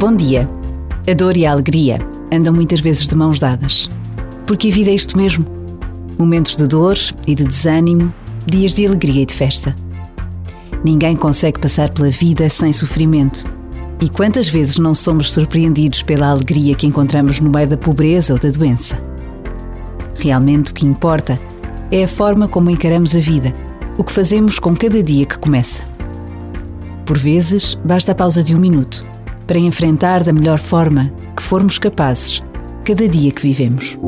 Bom dia. A dor e a alegria andam muitas vezes de mãos dadas. Porque a vida é isto mesmo: momentos de dor e de desânimo, dias de alegria e de festa. Ninguém consegue passar pela vida sem sofrimento. E quantas vezes não somos surpreendidos pela alegria que encontramos no meio da pobreza ou da doença? Realmente o que importa é a forma como encaramos a vida, o que fazemos com cada dia que começa. Por vezes, basta a pausa de um minuto para enfrentar da melhor forma que formos capazes cada dia que vivemos.